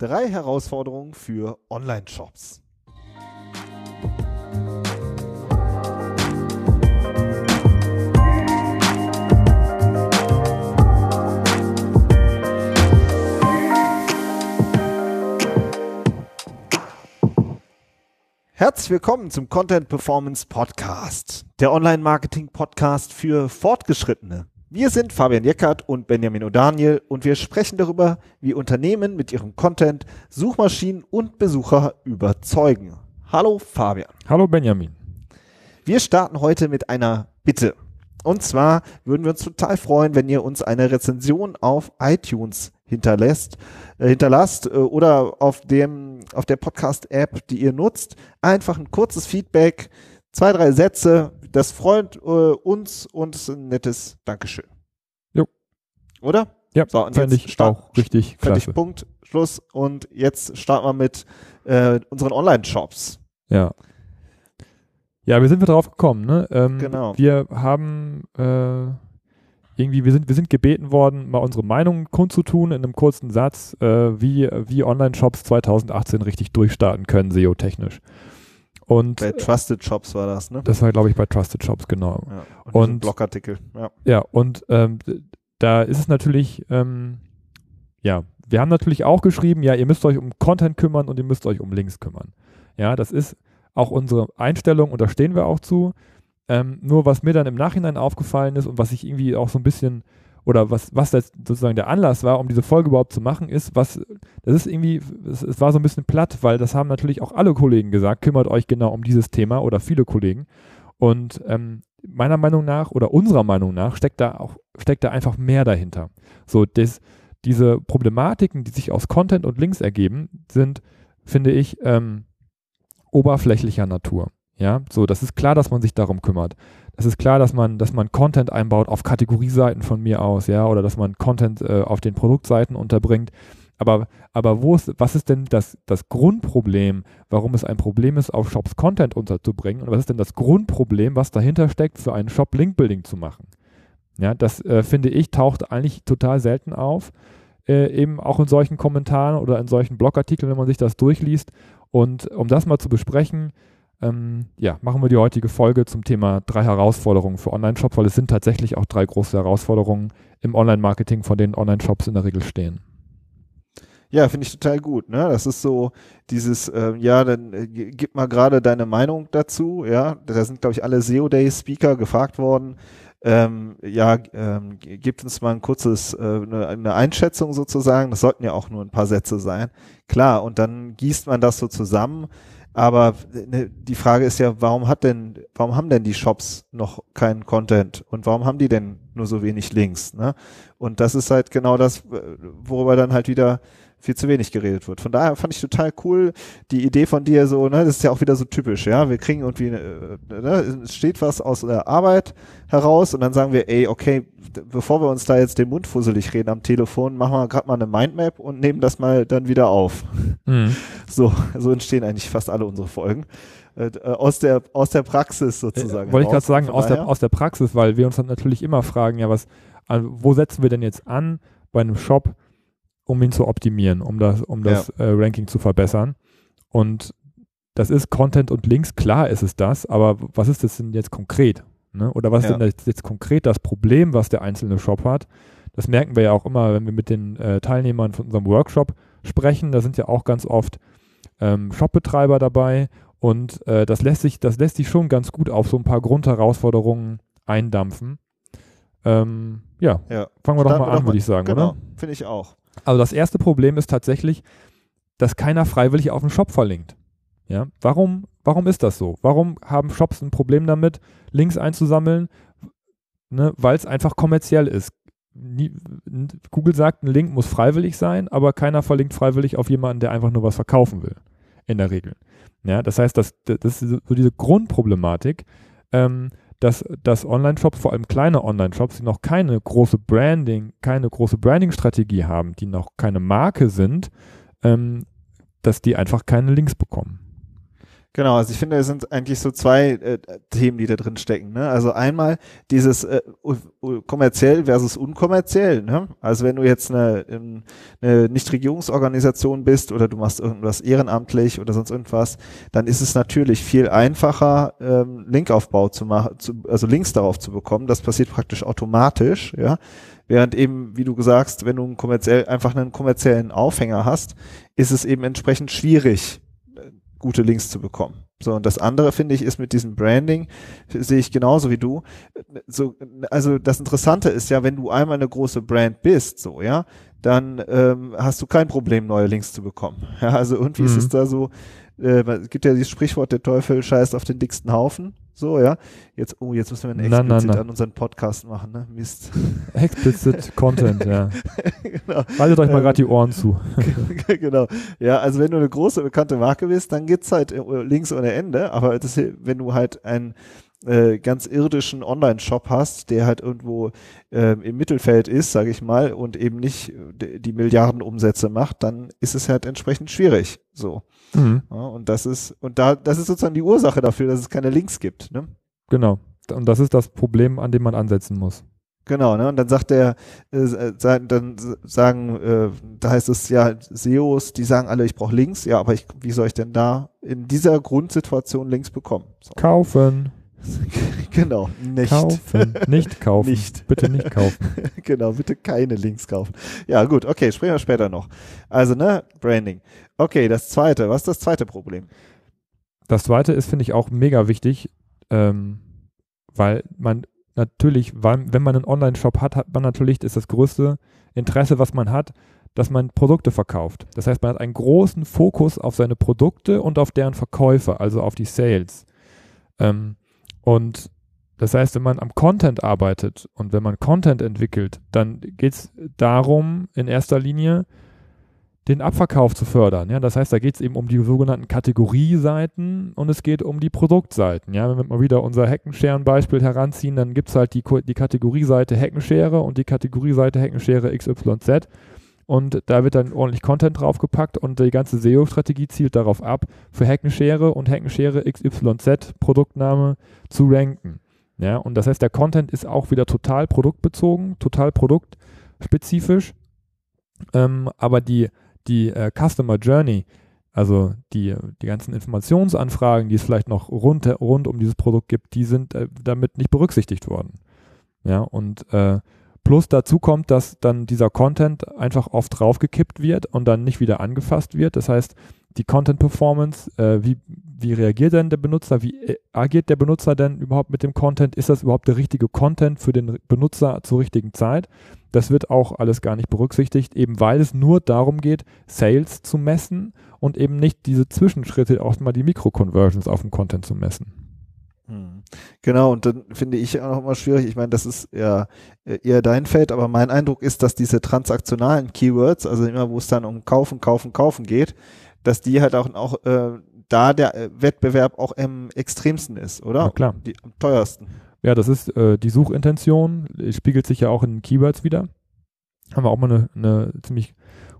Drei Herausforderungen für Online-Shops. Herzlich willkommen zum Content Performance Podcast, der Online-Marketing-Podcast für Fortgeschrittene. Wir sind Fabian Jeckert und Benjamin O'Daniel und wir sprechen darüber, wie Unternehmen mit ihrem Content Suchmaschinen und Besucher überzeugen. Hallo Fabian. Hallo Benjamin. Wir starten heute mit einer Bitte. Und zwar würden wir uns total freuen, wenn ihr uns eine Rezension auf iTunes hinterlässt, äh, hinterlasst äh, oder auf dem auf der Podcast App, die ihr nutzt, einfach ein kurzes Feedback, zwei drei Sätze, das freut äh, uns und ein nettes Dankeschön. Jo. Oder? Ja, so, und ich start, auch richtig fertig, klasse. Punkt, Schluss. Und jetzt starten wir mit äh, unseren Online-Shops. Ja. Ja, wie sind wir drauf gekommen? Ne? Ähm, genau. Wir haben äh, irgendwie, wir sind, wir sind gebeten worden, mal unsere Meinung kundzutun in einem kurzen Satz, äh, wie, wie Online-Shops 2018 richtig durchstarten können, SEO-technisch. Und bei Trusted Shops war das, ne? Das war, glaube ich, bei Trusted Shops, genau. Ja, und, und Blogartikel, ja. Ja, und ähm, da ist es natürlich, ähm, ja, wir haben natürlich auch geschrieben, ja, ihr müsst euch um Content kümmern und ihr müsst euch um Links kümmern. Ja, das ist auch unsere Einstellung und da stehen wir auch zu. Ähm, nur was mir dann im Nachhinein aufgefallen ist und was ich irgendwie auch so ein bisschen oder was, was das sozusagen der Anlass war, um diese Folge überhaupt zu machen, ist, was, das ist irgendwie, es, es, war so ein bisschen platt, weil das haben natürlich auch alle Kollegen gesagt, kümmert euch genau um dieses Thema oder viele Kollegen. Und ähm, meiner Meinung nach oder unserer Meinung nach steckt da auch, steckt da einfach mehr dahinter. So, das, diese Problematiken, die sich aus Content und Links ergeben, sind, finde ich, ähm, oberflächlicher Natur. Ja, so, das ist klar, dass man sich darum kümmert es ist klar, dass man, dass man Content einbaut auf Kategorieseiten von mir aus, ja, oder dass man Content äh, auf den Produktseiten unterbringt. Aber, aber wo ist, was ist denn das, das Grundproblem, warum es ein Problem ist, auf Shops Content unterzubringen? Und was ist denn das Grundproblem, was dahinter steckt, für einen Shop Linkbuilding zu machen? Ja, das äh, finde ich, taucht eigentlich total selten auf, äh, eben auch in solchen Kommentaren oder in solchen Blogartikeln, wenn man sich das durchliest. Und um das mal zu besprechen, ähm, ja, machen wir die heutige Folge zum Thema drei Herausforderungen für Online-Shops, weil es sind tatsächlich auch drei große Herausforderungen im Online-Marketing, vor denen Online-Shops in der Regel stehen. Ja, finde ich total gut. Ne? Das ist so dieses, äh, ja, dann äh, gib mal gerade deine Meinung dazu. Ja, da sind, glaube ich, alle SEO-Day-Speaker gefragt worden. Ähm, ja, ähm, gibt uns mal ein kurzes, äh, eine, eine Einschätzung sozusagen. Das sollten ja auch nur ein paar Sätze sein. Klar, und dann gießt man das so zusammen. Aber ne, die Frage ist ja, warum hat denn, warum haben denn die Shops noch keinen Content und warum haben die denn nur so wenig Links? Ne? Und das ist halt genau das, worüber dann halt wieder viel zu wenig geredet wird. Von daher fand ich total cool die Idee von dir so, ne, das ist ja auch wieder so typisch, ja, wir kriegen irgendwie, äh, ne, es steht was aus der Arbeit heraus und dann sagen wir, ey, okay, bevor wir uns da jetzt den Mund fusselig reden am Telefon, machen wir gerade mal eine Mindmap und nehmen das mal dann wieder auf. Mhm. So, so entstehen eigentlich fast alle unsere Folgen äh, aus der aus der Praxis sozusagen. Äh, wollte ich gerade sagen, aus der, aus der Praxis, weil wir uns dann natürlich immer fragen, ja, was, also wo setzen wir denn jetzt an bei einem Shop, um ihn zu optimieren, um das, um das ja. äh, Ranking zu verbessern. Und das ist Content und Links, klar ist es das, aber was ist das denn jetzt konkret? Ne? Oder was ja. ist denn jetzt, konkret das Problem, was der einzelne Shop hat? Das merken wir ja auch immer, wenn wir mit den äh, Teilnehmern von unserem Workshop sprechen. Da sind ja auch ganz oft ähm, Shopbetreiber dabei und äh, das lässt sich, das lässt sich schon ganz gut auf so ein paar Grundherausforderungen eindampfen. Ähm, ja. ja. fangen wir doch mal an, würde ich sagen, genau. oder? Finde ich auch. Also das erste Problem ist tatsächlich, dass keiner freiwillig auf den Shop verlinkt. Ja, warum, warum ist das so? Warum haben Shops ein Problem damit, Links einzusammeln? Ne, Weil es einfach kommerziell ist. Google sagt, ein Link muss freiwillig sein, aber keiner verlinkt freiwillig auf jemanden, der einfach nur was verkaufen will. In der Regel. Ja, das heißt, das, das ist so diese Grundproblematik. Ähm, dass, dass Online-Shops, vor allem kleine Online-Shops, die noch keine große Branding, keine große Branding-Strategie haben, die noch keine Marke sind, ähm, dass die einfach keine Links bekommen. Genau, also ich finde, es sind eigentlich so zwei äh, Themen, die da drin stecken. Ne? Also einmal dieses äh, kommerziell versus unkommerziell. Ne? Also wenn du jetzt eine, eine Nichtregierungsorganisation bist oder du machst irgendwas ehrenamtlich oder sonst irgendwas, dann ist es natürlich viel einfacher, ähm, Linkaufbau zu machen, zu, also Links darauf zu bekommen. Das passiert praktisch automatisch, ja. Während eben, wie du sagst, wenn du kommerziell einfach einen kommerziellen Aufhänger hast, ist es eben entsprechend schwierig, gute Links zu bekommen. So, und das andere finde ich ist mit diesem Branding, sehe ich genauso wie du. So, also das Interessante ist ja, wenn du einmal eine große Brand bist, so, ja, dann ähm, hast du kein Problem, neue Links zu bekommen. Ja, also irgendwie mhm. ist es da so, äh, es gibt ja dieses Sprichwort, der Teufel scheißt auf den dicksten Haufen. So, ja. Jetzt, oh, jetzt müssen wir einen Explizit na, na, na. an unseren Podcast machen, ne? Mist. Explicit Content, ja. genau. Haltet euch mal ähm, gerade die Ohren zu. genau. Ja, also wenn du eine große bekannte Marke bist, dann geht's halt äh, links ohne Ende. Aber das, wenn du halt ein äh, ganz irdischen Online-Shop hast, der halt irgendwo äh, im Mittelfeld ist, sage ich mal, und eben nicht äh, die Milliardenumsätze macht, dann ist es halt entsprechend schwierig. So. Mhm. Ja, und das ist, und da, das ist sozusagen die Ursache dafür, dass es keine Links gibt. Ne? Genau. Und das ist das Problem, an dem man ansetzen muss. Genau, ne? Und dann sagt der, äh, dann sagen, äh, da heißt es ja, SEOs, die sagen alle, ich brauche Links, ja, aber ich, wie soll ich denn da in dieser Grundsituation Links bekommen? So. Kaufen. genau, nicht. Kaufen, nicht kaufen. Nicht. Bitte nicht kaufen. genau, bitte keine Links kaufen. Ja, gut, okay, sprechen wir später noch. Also, ne, Branding. Okay, das zweite, was ist das zweite Problem? Das zweite ist, finde ich, auch mega wichtig, ähm, weil man natürlich, weil, wenn man einen Online-Shop hat, hat man natürlich, ist das größte Interesse, was man hat, dass man Produkte verkauft. Das heißt, man hat einen großen Fokus auf seine Produkte und auf deren Verkäufe, also auf die Sales. Ähm, und das heißt, wenn man am Content arbeitet und wenn man Content entwickelt, dann geht es darum, in erster Linie den Abverkauf zu fördern. Ja? Das heißt, da geht es eben um die sogenannten Kategorieseiten und es geht um die Produktseiten. Ja? Wenn wir mal wieder unser Heckenscheren-Beispiel heranziehen, dann gibt es halt die, die Kategorieseite Heckenschere und die Kategorieseite Heckenschere XYZ. Und da wird dann ordentlich Content draufgepackt und die ganze SEO-Strategie zielt darauf ab, für Heckenschere und Heckenschere XYZ Produktname zu ranken. Ja, und das heißt, der Content ist auch wieder total produktbezogen, total produktspezifisch. Ähm, aber die, die äh, Customer Journey, also die, die ganzen Informationsanfragen, die es vielleicht noch rund, rund um dieses Produkt gibt, die sind äh, damit nicht berücksichtigt worden. Ja, und äh, Plus dazu kommt, dass dann dieser Content einfach oft draufgekippt wird und dann nicht wieder angefasst wird. Das heißt, die Content Performance, äh, wie, wie reagiert denn der Benutzer, wie äh, agiert der Benutzer denn überhaupt mit dem Content? Ist das überhaupt der richtige Content für den Benutzer zur richtigen Zeit? Das wird auch alles gar nicht berücksichtigt, eben weil es nur darum geht, Sales zu messen und eben nicht diese Zwischenschritte, auch mal die Mikro-Conversions auf dem Content zu messen. Hm. Genau, und dann finde ich auch noch immer schwierig, ich meine, das ist ja äh, eher dein Feld, aber mein Eindruck ist, dass diese transaktionalen Keywords, also immer wo es dann um Kaufen, Kaufen, Kaufen geht, dass die halt auch, auch äh, da der äh, Wettbewerb auch am extremsten ist, oder? Ja, klar. Die, am teuersten. Ja, das ist äh, die Suchintention, spiegelt sich ja auch in Keywords wieder. Haben wir auch mal eine, eine ziemlich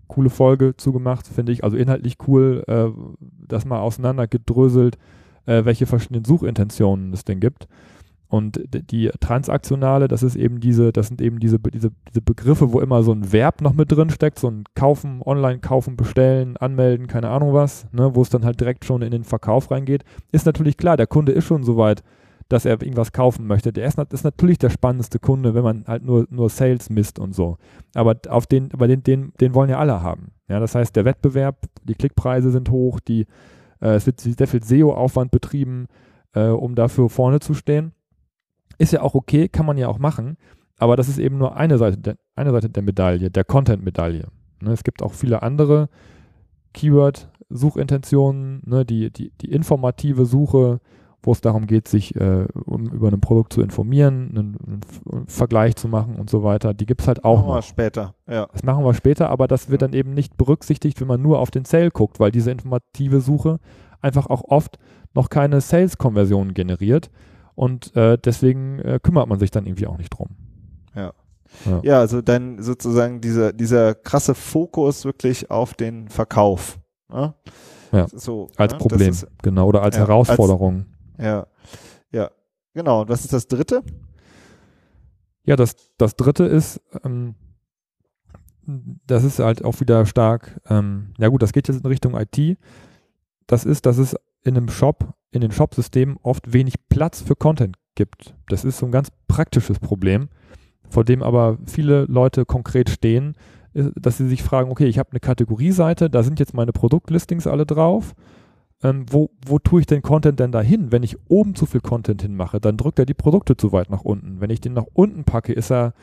coole Folge zugemacht, finde ich. Also inhaltlich cool, äh, das mal auseinandergedröselt äh, welche verschiedenen Suchintentionen es denn gibt. Und die transaktionale, das ist eben diese, das sind eben diese, diese, diese Begriffe, wo immer so ein Verb noch mit drin steckt, so ein Kaufen, online kaufen, bestellen, anmelden, keine Ahnung was, ne, wo es dann halt direkt schon in den Verkauf reingeht. Ist natürlich klar, der Kunde ist schon so weit, dass er irgendwas kaufen möchte. Der ist, ist natürlich der spannendste Kunde, wenn man halt nur, nur Sales misst und so. Aber auf den, aber den, den, den wollen ja alle haben. Ja, das heißt, der Wettbewerb, die Klickpreise sind hoch, die äh, es wird sehr viel SEO-Aufwand betrieben, äh, um dafür vorne zu stehen. Ist ja auch okay, kann man ja auch machen, aber das ist eben nur eine Seite der, eine Seite der Medaille, der Content-Medaille. Ne, es gibt auch viele andere Keyword-Suchintentionen, ne, die, die, die informative Suche, wo es darum geht, sich äh, um, über ein Produkt zu informieren, einen, einen, Vergleich zu machen und so weiter. Die gibt es halt auch machen noch. Wir später, ja. Das machen wir später, aber das wird dann eben nicht berücksichtigt, wenn man nur auf den Sale guckt, weil diese informative Suche einfach auch oft noch keine Sales-Konversionen generiert und äh, deswegen äh, kümmert man sich dann irgendwie auch nicht drum. Ja. Ja. ja, also dann sozusagen dieser, dieser krasse Fokus wirklich auf den Verkauf. Ne? Ja. So, Als ne? Problem, ist, genau, oder als Ja, als- Herausforderung. ja, ja, genau. Und was ist das dritte? Ja, das, das dritte ist, ähm, das ist halt auch wieder stark, ähm, ja gut, das geht jetzt in Richtung IT. Das ist, dass es in einem Shop, in den Shop-Systemen oft wenig Platz für Content gibt. Das ist so ein ganz praktisches Problem, vor dem aber viele Leute konkret stehen, ist, dass sie sich fragen, okay, ich habe eine Kategorieseite, da sind jetzt meine Produktlistings alle drauf. Ähm, wo, wo tue ich den Content denn da hin? Wenn ich oben zu viel Content hinmache, dann drückt er die Produkte zu weit nach unten. Wenn ich den nach unten packe, ist er,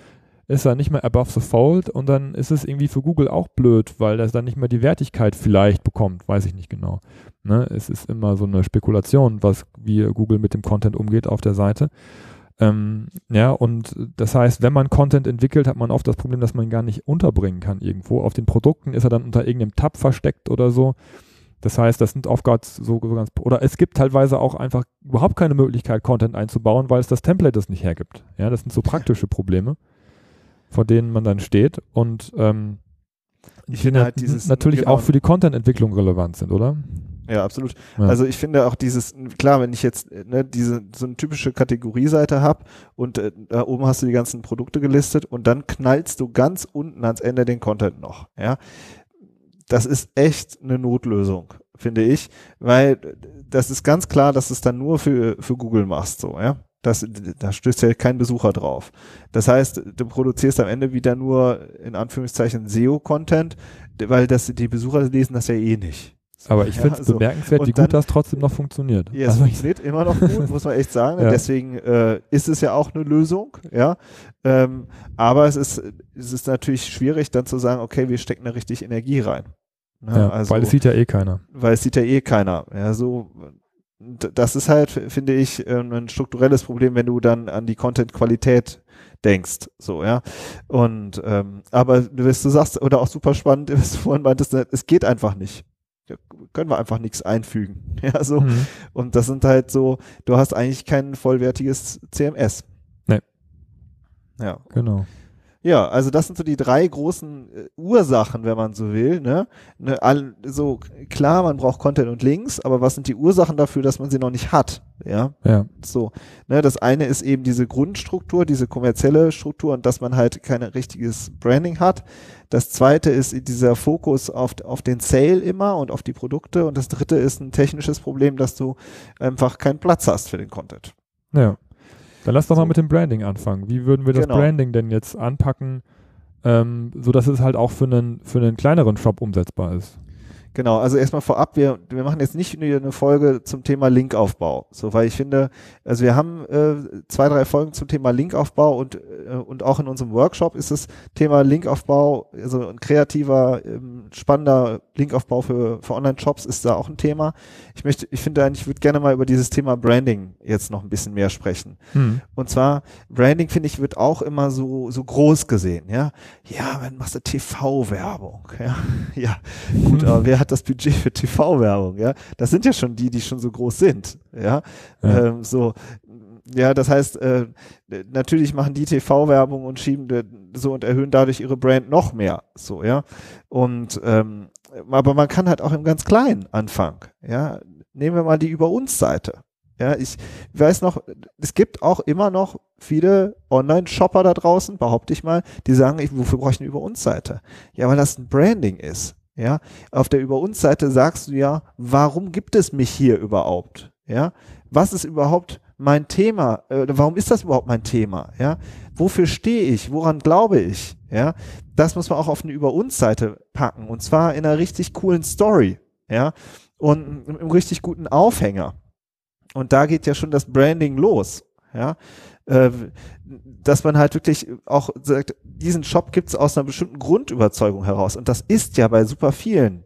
ist er nicht mehr above the fold und dann ist es irgendwie für Google auch blöd, weil er dann nicht mehr die Wertigkeit vielleicht bekommt, weiß ich nicht genau. Ne? Es ist immer so eine Spekulation, was wie Google mit dem Content umgeht auf der Seite. Ähm, ja, und das heißt, wenn man Content entwickelt, hat man oft das Problem, dass man ihn gar nicht unterbringen kann irgendwo. Auf den Produkten ist er dann unter irgendeinem Tab versteckt oder so. Das heißt, das sind so, so ganz, oder es gibt teilweise auch einfach überhaupt keine Möglichkeit, Content einzubauen, weil es das Template das nicht hergibt. Ja, das sind so praktische Probleme, vor denen man dann steht und ähm, Ich die finde halt dieses- natürlich genau. auch für die Content-Entwicklung relevant sind, oder? Ja, absolut. Ja. Also ich finde auch dieses, klar, wenn ich jetzt äh, ne, diese so eine typische Kategorieseite habe und äh, da oben hast du die ganzen Produkte gelistet und dann knallst du ganz unten ans Ende den Content noch. Ja, das ist echt eine Notlösung, finde ich, weil äh, das ist ganz klar, dass du es dann nur für für Google machst, so ja. Das, da stößt ja kein Besucher drauf. Das heißt, du produzierst am Ende wieder nur in Anführungszeichen SEO-Content, weil das die Besucher lesen das ja eh nicht. Aber ich ja, finde es so. bemerkenswert, Und wie dann- gut das trotzdem noch funktioniert. Ja, es Also funktioniert immer noch gut, muss man echt sagen. Ja. Deswegen äh, ist es ja auch eine Lösung, ja. Ähm, aber es ist, es ist natürlich schwierig, dann zu sagen, okay, wir stecken da richtig Energie rein. Ne? ja, also, weil es sieht ja eh keiner. weil es sieht ja eh keiner. Ja, so, das ist halt, finde ich, ähm, ein strukturelles Problem, wenn du dann an die Content-Qualität denkst, so, ja. Und, ähm, aber was du sagst, oder auch super spannend, was du vorhin meintest, ne, es geht einfach nicht. Ja, können wir einfach nichts einfügen. Ja, so. Mhm. Und das sind halt so, du hast eigentlich kein vollwertiges CMS. Nee. Ja. Genau. Ja, also das sind so die drei großen äh, Ursachen, wenn man so will. Ne? Ne, all, so klar, man braucht Content und Links, aber was sind die Ursachen dafür, dass man sie noch nicht hat? Ja, Ja. so. Ne, das eine ist eben diese Grundstruktur, diese kommerzielle Struktur und dass man halt kein richtiges Branding hat. Das zweite ist dieser Fokus auf, auf den Sale immer und auf die Produkte. Und das dritte ist ein technisches Problem, dass du einfach keinen Platz hast für den Content. Ja. Dann lass doch mal mit dem Branding anfangen. Wie würden wir das Genau. Branding denn jetzt anpacken, ähm, sodass es halt auch für einen, für einen kleineren Shop umsetzbar ist? Genau, also erstmal vorab, wir, wir machen jetzt nicht eine Folge zum Thema Linkaufbau, so weil ich finde, also wir haben äh, zwei, drei Folgen zum Thema Linkaufbau und, äh, und auch in unserem Workshop ist das Thema Linkaufbau, also ein kreativer, ähm, spannender Linkaufbau für, für Online-Shops ist da auch ein Thema. Ich möchte, ich finde eigentlich, ich würde gerne mal über dieses Thema Branding jetzt noch ein bisschen mehr sprechen. Hm. Und zwar, Branding, finde ich, wird auch immer so, so groß gesehen, ja. Ja, wenn machst du TV-Werbung, ja. Ja, gut, aber wer hat das Budget für TV-Werbung, ja? Das sind ja schon die, die schon so groß sind, ja. Ja. Ähm, so, ja, das heißt, äh, natürlich machen die TV-Werbung und schieben so und erhöhen dadurch ihre Brand noch mehr, so, ja. Und, ähm, aber man kann halt auch im ganz Kleinen anfangen, ja. Nehmen wir mal die Über uns Seite. Ja, ich weiß noch, es gibt auch immer noch viele Online-Shopper da draußen, behaupte ich mal, die sagen, ich, wofür brauche ich eine Über uns Seite? Ja, weil das ein Branding ist. Ja, auf der Über uns Seite sagst du ja, warum gibt es mich hier überhaupt? Ja, was ist überhaupt mein Thema? Äh, warum ist das überhaupt mein Thema? Ja, wofür stehe ich? Woran glaube ich? Ja, das muss man auch auf eine Über uns Seite packen und zwar in einer richtig coolen Story. Ja, und im richtig guten Aufhänger. Und da geht ja schon das Branding los. Ja, äh, dass man halt wirklich auch sagt, diesen Shop gibt es aus einer bestimmten Grundüberzeugung heraus. Und das ist ja bei super vielen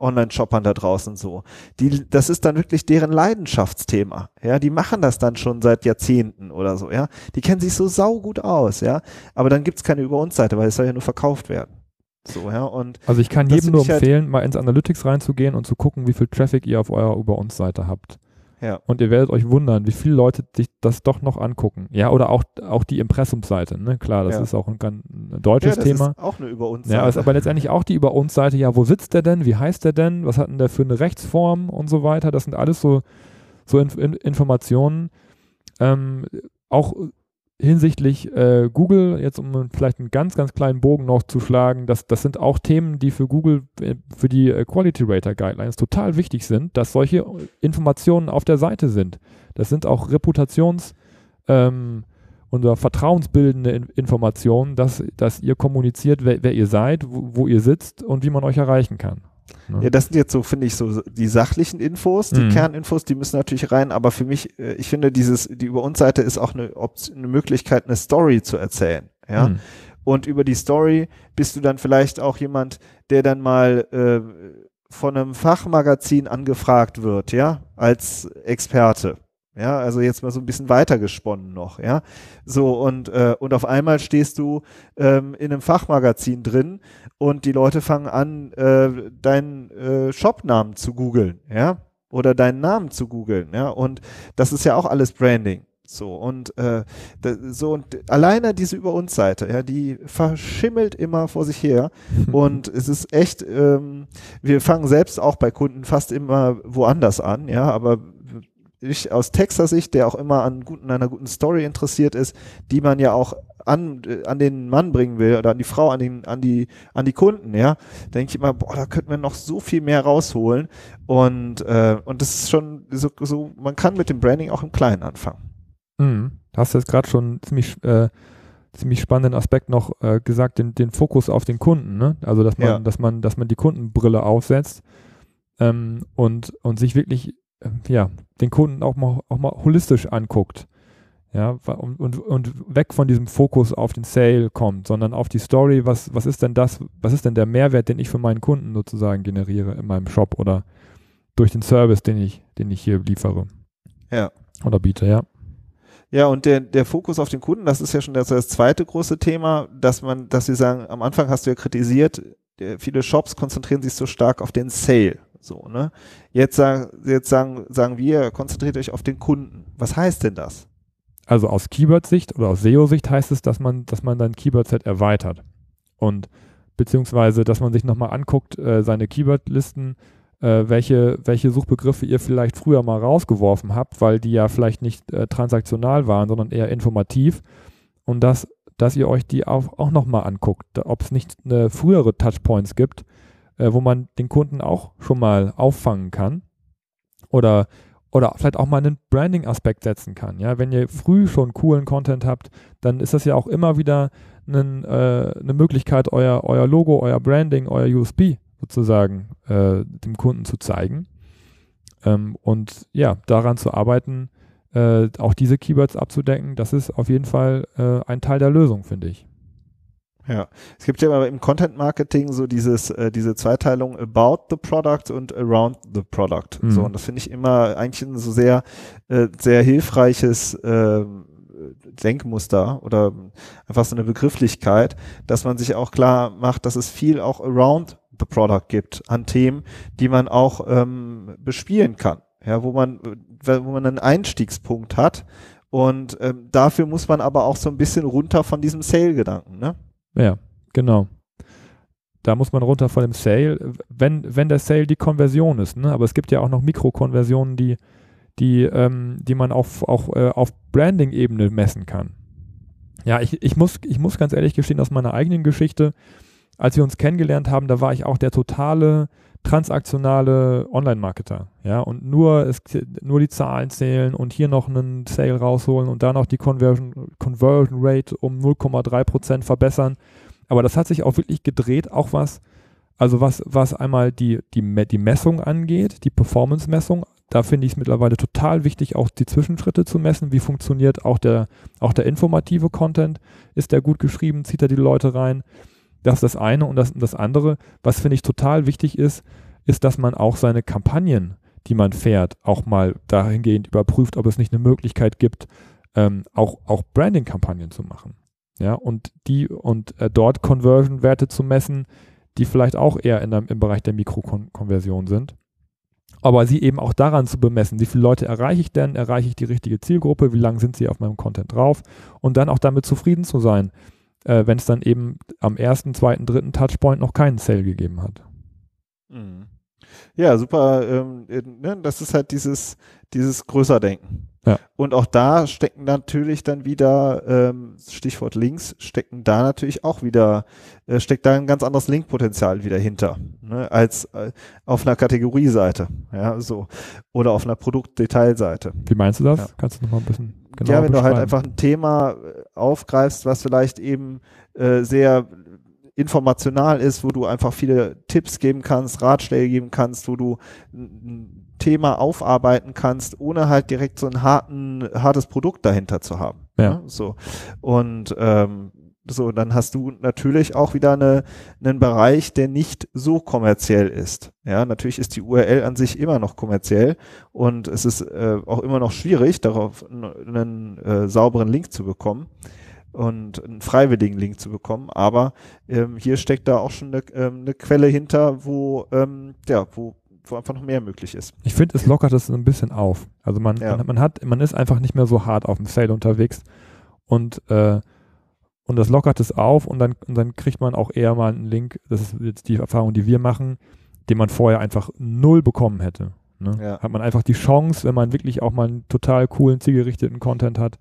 Online-Shoppern da draußen so. Die, das ist dann wirklich deren Leidenschaftsthema. Ja, die machen das dann schon seit Jahrzehnten oder so. Ja, die kennen sich so saugut aus. Ja, aber dann gibt's keine über uns Seite, weil es soll ja nur verkauft werden. So ja und Also ich kann jedem nur halt- empfehlen, mal ins Analytics reinzugehen und zu gucken, wie viel Traffic ihr auf eurer Über uns Seite habt. Ja. Und ihr werdet euch wundern, wie viele Leute sich das doch noch angucken. Ja, oder auch, auch die Impressumsseite, ne? Klar, das Ja. ist auch ein, ganz- ein deutsches ja, das Thema. ist auch eine über uns. Ja, ist aber letztendlich auch die über uns Seite, ja, wo sitzt der denn? Wie heißt der denn? Was hat denn der für eine Rechtsform und so weiter? Das sind alles so, so Inf in Informationen. Ähm, auch hinsichtlich äh, Google, jetzt um vielleicht einen ganz, ganz kleinen Bogen noch zu schlagen, das, das sind auch Themen, die für Google, äh, für die äh, Quality Rater Guidelines total wichtig sind, dass solche Informationen auf der Seite sind. Das sind auch Reputations- ähm, oder vertrauensbildende In Informationen, dass, dass ihr kommuniziert, wer, wer ihr seid, wo, wo ihr sitzt und wie man euch erreichen kann. Ne? Ja, das sind jetzt so, finde ich, so die sachlichen Infos, die Mhm. Kerninfos, die müssen natürlich rein, aber für mich, äh, ich finde, dieses, die über uns Seite ist auch eine, Option, eine Möglichkeit, eine Story zu erzählen. Ja. Hm. Und über die Story bist du dann vielleicht auch jemand, der dann mal äh, von einem Fachmagazin angefragt wird, ja, als Experte. Ja, also jetzt mal so ein bisschen weitergesponnen noch, ja. So, und, äh, und auf einmal stehst du ähm, in einem Fachmagazin drin und die Leute fangen an, äh, deinen äh, Shopnamen zu googeln, ja, oder deinen Namen zu googeln, ja, und das ist ja auch alles Branding. So und äh, so und alleine diese über uns Seite, ja, die verschimmelt immer vor sich her und es ist echt, ähm, wir fangen selbst auch bei Kunden fast immer woanders an, ja, aber ich aus Texas Sicht, der auch immer an guten, einer guten Story interessiert ist, die man ja auch an, äh, an den Mann bringen will oder an die Frau, an, den, an, die, an die Kunden, ja, denke ich immer, boah, da könnten wir noch so viel mehr rausholen. Und, äh, und das ist schon so, so, man kann mit dem Branding auch im Kleinen anfangen. Mhm. Hast du jetzt gerade schon einen ziemlich, äh, ziemlich spannenden Aspekt noch äh, gesagt, den, den Fokus auf den Kunden, ne? Also dass man, Ja. dass man, dass man die Kundenbrille aufsetzt ähm, und, und sich wirklich ja, den Kunden auch mal, auch mal holistisch anguckt. Ja, und, und, und weg von diesem Fokus auf den Sale kommt, sondern auf die Story, was, was ist denn das, was ist denn der Mehrwert, den ich für meinen Kunden sozusagen generiere in meinem Shop oder durch den Service, den ich, den ich hier liefere. Ja. Oder biete, ja. Ja, und der, der Fokus auf den Kunden, das ist ja schon das, das zweite große Thema, dass man, dass sie sagen, am Anfang hast du ja kritisiert, viele Shops konzentrieren sich so stark auf den Sale. So, ne? Jetzt sagen, jetzt sagen, sagen wir, konzentriert euch auf den Kunden. Was heißt denn das? also aus Keyword-Sicht oder aus SEO-Sicht heißt es, dass man, dass man sein Keyword-Set erweitert. Und beziehungsweise, dass man sich nochmal anguckt, äh, seine Keyword-Listen, äh, welche, welche Suchbegriffe ihr vielleicht früher mal rausgeworfen habt, weil die ja vielleicht nicht äh, transaktional waren, sondern eher informativ. Und dass, dass ihr euch die auch, auch nochmal anguckt, ob es nicht eine frühere Touchpoints gibt, äh, wo man den Kunden auch schon mal auffangen kann. Oder oder vielleicht auch mal einen Branding-Aspekt setzen kann. Ja, wenn ihr früh schon coolen Content habt, dann ist das ja auch immer wieder einen, äh, eine Möglichkeit, euer, euer Logo, euer Branding, euer USB sozusagen äh, dem Kunden zu zeigen. Ähm, und ja, daran zu arbeiten, äh, auch diese Keywords abzudecken, das ist auf jeden Fall äh, ein Teil der Lösung, finde ich. Ja, es gibt ja immer im Content Marketing so dieses, äh, diese Zweiteilung about the product und around the product. Mhm. So, und das finde ich immer eigentlich ein so sehr, äh, sehr hilfreiches äh, Denkmuster oder einfach so eine Begrifflichkeit, dass man sich auch klar macht, dass es viel auch around the product gibt an Themen, die man auch ähm, bespielen kann. Ja, wo man, äh, wo man einen Einstiegspunkt hat. Und ähm, dafür muss man aber auch so ein bisschen runter von diesem Sale-Gedanken, ne? Ja, genau. Da muss man runter von dem Sale, wenn, wenn der Sale die Konversion ist, ne? Aber es gibt ja auch noch Mikrokonversionen, die, die, ähm, die man auf, auch äh, auf Branding-Ebene messen kann. Ja, ich, ich, muss, ich muss ganz ehrlich gestehen, aus meiner eigenen Geschichte, als wir uns kennengelernt haben, da war ich auch der totale transaktionale Online-Marketer. Ja, und nur, es, nur die Zahlen zählen und hier noch einen Sale rausholen und da noch die Conversion, Conversion Rate um 0,3 Prozent verbessern. Aber das hat sich auch wirklich gedreht, auch was, also was, was einmal die, die, die Messung angeht, die Performance-Messung. Da finde ich es mittlerweile total wichtig, auch die Zwischenschritte zu messen. Wie funktioniert auch der, auch der informative Content? Ist der gut geschrieben? Zieht er die Leute rein? Das ist das eine. Und das, das andere, was finde ich total wichtig ist, ist, dass man auch seine Kampagnen, die man fährt, auch mal dahingehend überprüft, ob es nicht eine Möglichkeit gibt, ähm, auch, auch Branding-Kampagnen zu machen. Ja, und die und äh, dort Conversion-Werte zu messen, die vielleicht auch eher in im Bereich der Mikrokonversion sind. aber sie eben auch daran zu bemessen, wie viele Leute erreiche ich denn, erreiche ich die richtige Zielgruppe, wie lange sind sie auf meinem Content drauf und dann auch damit zufrieden zu sein, äh, wenn es dann eben am ersten, zweiten, dritten Touchpoint noch keinen Sale gegeben hat. Mhm. Ja, super. Ähm, äh, ne, das ist halt dieses, dieses Größerdenken. Ja. Und auch da stecken natürlich dann wieder, ähm, Stichwort Links, stecken da natürlich auch wieder, äh, steckt da ein ganz anderes Linkpotenzial wieder hinter, ne, als äh, auf einer Kategorieseite, ja, so. Oder auf einer Produktdetailseite. Wie meinst du das? Ja. Kannst du noch mal ein bisschen genauer ja, wenn du halt einfach ein Thema äh, aufgreifst, was vielleicht eben äh, sehr informational ist, wo du einfach viele Tipps geben kannst, Ratschläge geben kannst, wo du ein ein Thema aufarbeiten kannst, ohne halt direkt so ein harten, hartes Produkt dahinter zu haben. Ja. Ne? So. Und ähm, so, dann hast du natürlich auch wieder eine, einen Bereich, der nicht so kommerziell ist. Ja, natürlich ist die URL an sich immer noch kommerziell und es ist äh, auch immer noch schwierig, darauf einen äh, sauberen Link zu bekommen und einen freiwilligen Link zu bekommen. Aber ähm, hier steckt da auch schon eine, ähm, eine Quelle hinter, wo ähm, ja, wo, wo einfach noch mehr möglich ist. Ich finde, es lockert es so ein bisschen auf. Also man, Ja. man, man hat, man ist einfach nicht mehr so hart auf dem Sale unterwegs und äh, und das lockert es auf und dann, und dann kriegt man auch eher mal einen Link, das ist jetzt die Erfahrung, die wir machen, den man vorher einfach null bekommen hätte. Ne? Ja. Hat man einfach die Chance, wenn man wirklich auch mal einen total coolen, zielgerichteten Content hat,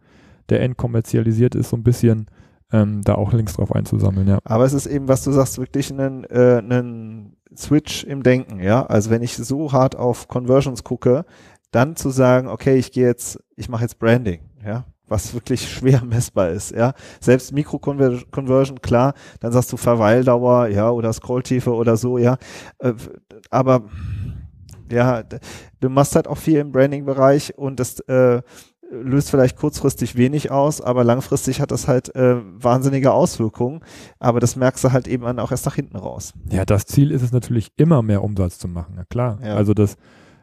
der entkommerzialisiert ist, so ein bisschen ähm, da auch Links drauf einzusammeln, ja. Aber es ist eben, was du sagst, wirklich ein äh, einen Switch im Denken, ja. Also wenn ich so hart auf Conversions gucke, dann zu sagen, okay, ich gehe jetzt, ich mache jetzt Branding, ja, was wirklich schwer messbar ist, ja. Selbst Mikro-Conversion, klar, dann sagst du Verweildauer, ja, oder Scrolltiefe oder so, ja. Äh, aber ja, du machst halt auch viel im Branding-Bereich und das äh, löst vielleicht kurzfristig wenig aus, aber langfristig hat das halt äh, wahnsinnige Auswirkungen. Aber das merkst du halt eben dann auch erst nach hinten raus. Ja, das Ziel ist es natürlich immer mehr Umsatz zu machen, ja klar. Ja. Also das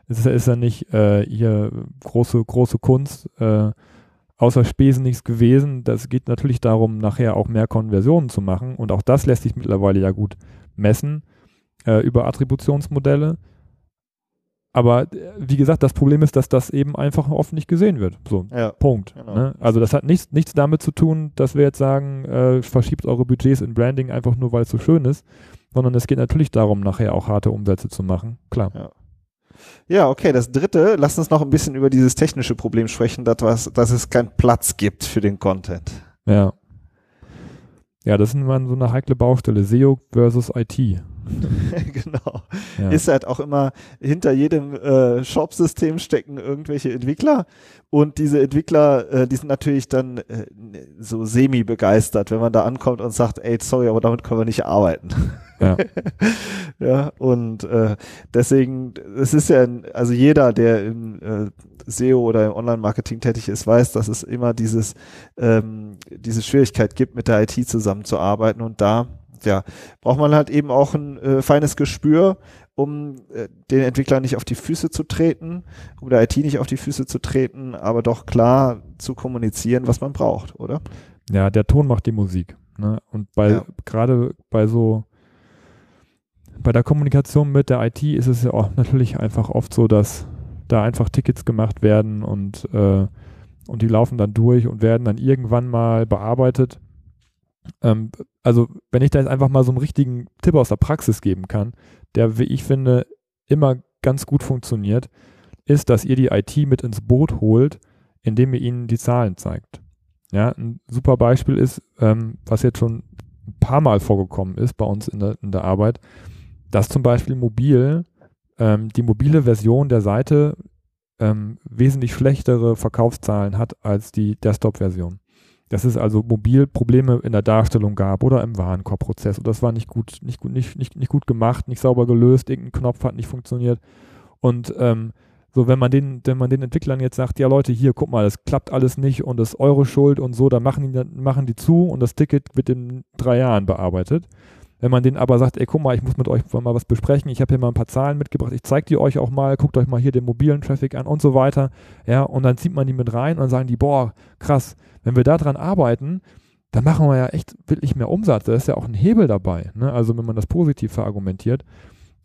ist, ist ja nicht äh, hier große, große Kunst, äh, außer Spesen nichts gewesen. Das geht natürlich darum, nachher auch mehr Konversionen zu machen und auch das lässt sich mittlerweile ja gut messen äh, über Attributionsmodelle. Aber äh, wie gesagt, das Problem ist, dass das eben einfach oft nicht gesehen wird. So, Ja. Punkt. Genau. Ne? Also das hat nichts, nichts damit zu tun, dass wir jetzt sagen, äh, verschiebt eure Budgets in Branding einfach nur, weil es so schön ist, sondern es geht natürlich darum, nachher auch harte Umsätze zu machen. Klar. Ja, okay. Das dritte, lass uns noch ein bisschen über dieses technische Problem sprechen, dass, was, dass es keinen Platz gibt für den Content. Ja. Ja, das ist immer so eine heikle Baustelle. SEO versus IT. genau. Ja. Ist halt auch immer hinter jedem äh, Shop-System stecken irgendwelche Entwickler und diese Entwickler, äh, die sind natürlich dann äh, so semi-begeistert, wenn man da ankommt und sagt, ey, sorry, aber damit können wir nicht arbeiten. Ja. ja, und äh, deswegen, es ist ja, also jeder, der im äh, SEO oder im Online-Marketing tätig ist, weiß, dass es immer dieses, ähm, diese Schwierigkeit gibt, mit der IT zusammenzuarbeiten und da, ja, braucht man halt eben auch ein äh, feines Gespür, um äh, den Entwicklern nicht auf die Füße zu treten, um der IT nicht auf die Füße zu treten, aber doch klar zu kommunizieren, was man braucht, oder? ja, der Ton macht die Musik. Ne? Und bei Ja. gerade bei so bei der Kommunikation mit der IT ist es ja auch natürlich einfach oft so, dass da einfach Tickets gemacht werden und, äh, und die laufen dann durch und werden dann irgendwann mal bearbeitet. Ähm, also wenn ich da jetzt einfach mal so einen richtigen Tipp aus der Praxis geben kann, der, wie ich finde, immer ganz gut funktioniert, ist, dass ihr die IT mit ins Boot holt, indem ihr ihnen die Zahlen zeigt. Ja, ein super Beispiel ist, ähm, was jetzt schon ein paar Mal vorgekommen ist bei uns in der, in der Arbeit, dass zum Beispiel mobil ähm, die mobile Version der Seite ähm, wesentlich schlechtere Verkaufszahlen hat als die Desktop-Version. Dass es also mobil Probleme in der Darstellung gab oder im Warenkorbprozess oder das war nicht gut, nicht gut, nicht, nicht, nicht gut gemacht, nicht sauber gelöst, irgendein Knopf hat nicht funktioniert. Und ähm, so, wenn man den, wenn man den Entwicklern jetzt sagt, ja Leute, hier, guck mal, das klappt alles nicht und das ist eure Schuld und so, dann machen die, dann machen die zu und das Ticket wird in drei Jahren bearbeitet. Wenn man denen aber sagt, ey, guck mal, ich muss mit euch mal was besprechen, ich habe hier mal ein paar Zahlen mitgebracht, ich zeige die euch auch mal, guckt euch mal hier den mobilen Traffic an und so weiter, ja, und dann zieht man die mit rein und dann sagen die, boah, krass, wenn wir da dran arbeiten, dann machen wir ja echt wirklich mehr Umsatz. Da ist ja auch ein Hebel dabei. Ne? Also wenn man das positiv verargumentiert,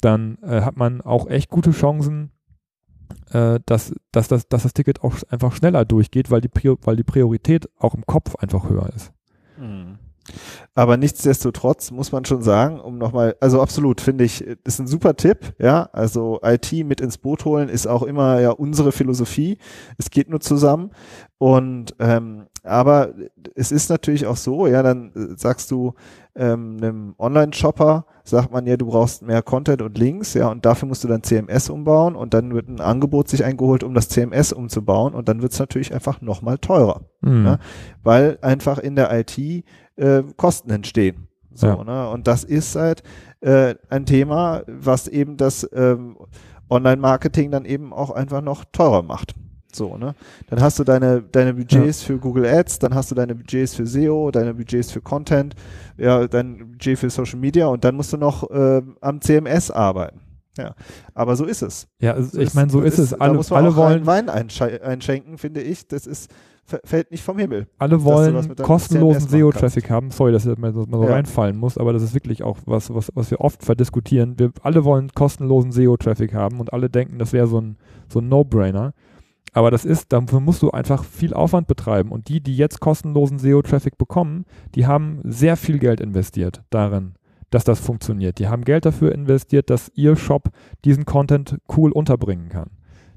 dann äh, hat man auch echt gute Chancen, äh, dass, dass, das, dass das Ticket auch einfach schneller durchgeht, weil die, weil die Priorität auch im Kopf einfach höher ist. Mhm. Aber nichtsdestotrotz muss man schon sagen, um nochmal, also absolut, finde ich, ist ein super Tipp, ja. Also IT mit ins Boot holen ist auch immer ja unsere Philosophie. Es geht nur zusammen. Und ähm, aber es ist natürlich auch so, ja, dann äh, sagst du ähm, einem Online-Shopper, sagt man ja, du brauchst mehr Content und Links, ja, und dafür musst du dann CMS umbauen und dann wird ein Angebot sich eingeholt, um das CMS umzubauen und dann wird es natürlich einfach nochmal teurer, Mhm. ja, weil einfach in der IT äh, Kosten entstehen. So, Ja. ne? Und das ist halt äh, ein Thema, was eben das ähm, Online-Marketing dann eben auch einfach noch teurer macht. So, ne? Dann hast du deine, deine Budgets für Google Ads, dann hast du deine Budgets für SEO, deine Budgets für Content, ja, dein Budget für Social Media und dann musst du noch ähm, am CMS arbeiten. Ja, aber so ist es. Ja, also So ich meine, so ist, es. Da Alle, muss man alle wollen, Wein einsche- einschenken, finde ich. Das ist, fällt nicht vom Himmel. alle wollen kostenlosen SEO-Traffic haben. Sorry, dass ich mal so, mal so Ja. reinfallen muss, aber das ist wirklich auch was, was, was wir oft verdiskutieren. Wir alle wollen kostenlosen SEO-Traffic haben und alle denken, das wäre so ein, so ein No-Brainer. Aber das ist, dafür musst du einfach viel Aufwand betreiben. Und die, die jetzt kostenlosen SEO-Traffic bekommen, die haben sehr viel Geld investiert darin, dass das funktioniert. Die haben Geld dafür investiert, dass ihr Shop diesen Content cool unterbringen kann.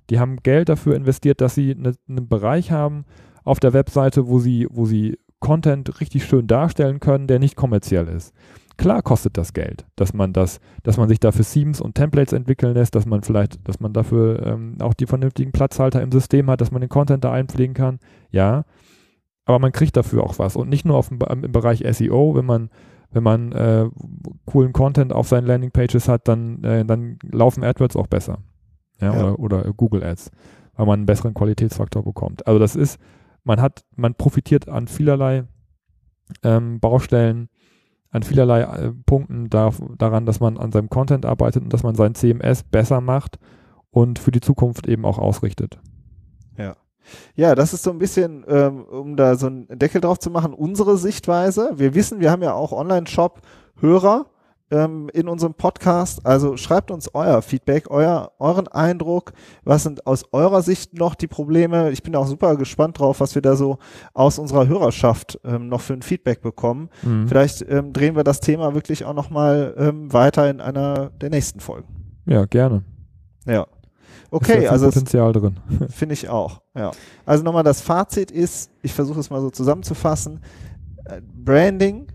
Die haben Geld dafür investiert, dass sie ne- einen Bereich haben auf der Webseite, wo sie, wo sie Content richtig schön darstellen können, der nicht kommerziell ist. Klar kostet das Geld, dass man das, dass man sich dafür Themes und Templates entwickeln lässt, dass man vielleicht, dass man dafür ähm, auch die vernünftigen Platzhalter im System hat, dass man den Content da einpflegen kann. Ja, aber man kriegt dafür auch was und nicht nur auf dem, Be- im Bereich SEO, wenn man wenn man äh, coolen Content auf seinen Landingpages hat, dann, äh, dann laufen AdWords auch besser. Ja, Ja. Oder, oder Google Ads, weil man einen besseren Qualitätsfaktor bekommt. Also das ist, man hat, man profitiert an vielerlei ähm, Baustellen, an vielerlei äh, Punkten da, daran, dass man an seinem Content arbeitet und dass man sein CMS besser macht und für die Zukunft eben auch ausrichtet. Ja, das ist so ein bisschen, ähm, um da so einen Deckel drauf zu machen, unsere Sichtweise. Wir wissen, wir haben ja auch Online-Shop-Hörer ähm, in unserem Podcast. Also schreibt uns euer Feedback, euer, euren Eindruck. Was sind aus eurer Sicht noch die Probleme? Ich bin auch super gespannt drauf, was wir da so aus unserer Hörerschaft ähm, noch für ein Feedback bekommen. Mhm. Vielleicht ähm, drehen wir das Thema wirklich auch nochmal ähm, weiter in einer der nächsten Folgen. Ja, gerne. Ja. Okay, also Potenzial drin. Finde ich auch, ja. Also nochmal das Fazit ist, ich versuche es mal so zusammenzufassen, äh, Branding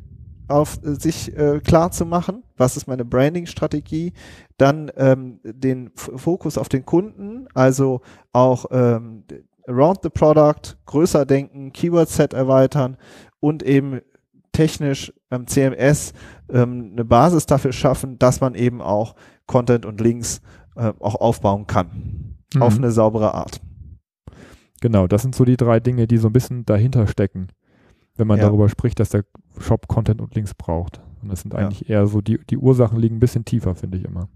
auf sich äh, klar zu machen, was ist meine Branding-Strategie, dann ähm, den F Fokus auf den Kunden, also auch ähm, around the product, größer denken, Keyword-Set erweitern und eben technisch ähm, CMS ähm, eine Basis dafür schaffen, dass man eben auch Content und Links äh, auch aufbauen kann. Auf Mhm. eine saubere Art. Genau, das sind so die drei Dinge, die so ein bisschen dahinter stecken, wenn man ja. darüber spricht, dass der Shop Content und Links braucht. Und das sind eigentlich ja. eher so, die, die Ursachen liegen ein bisschen tiefer, finde ich immer.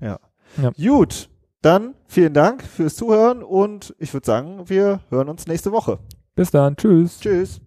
Ja. ja. Gut, dann vielen Dank fürs Zuhören und ich würde sagen, wir hören uns nächste Woche. Bis dann, tschüss. Tschüss.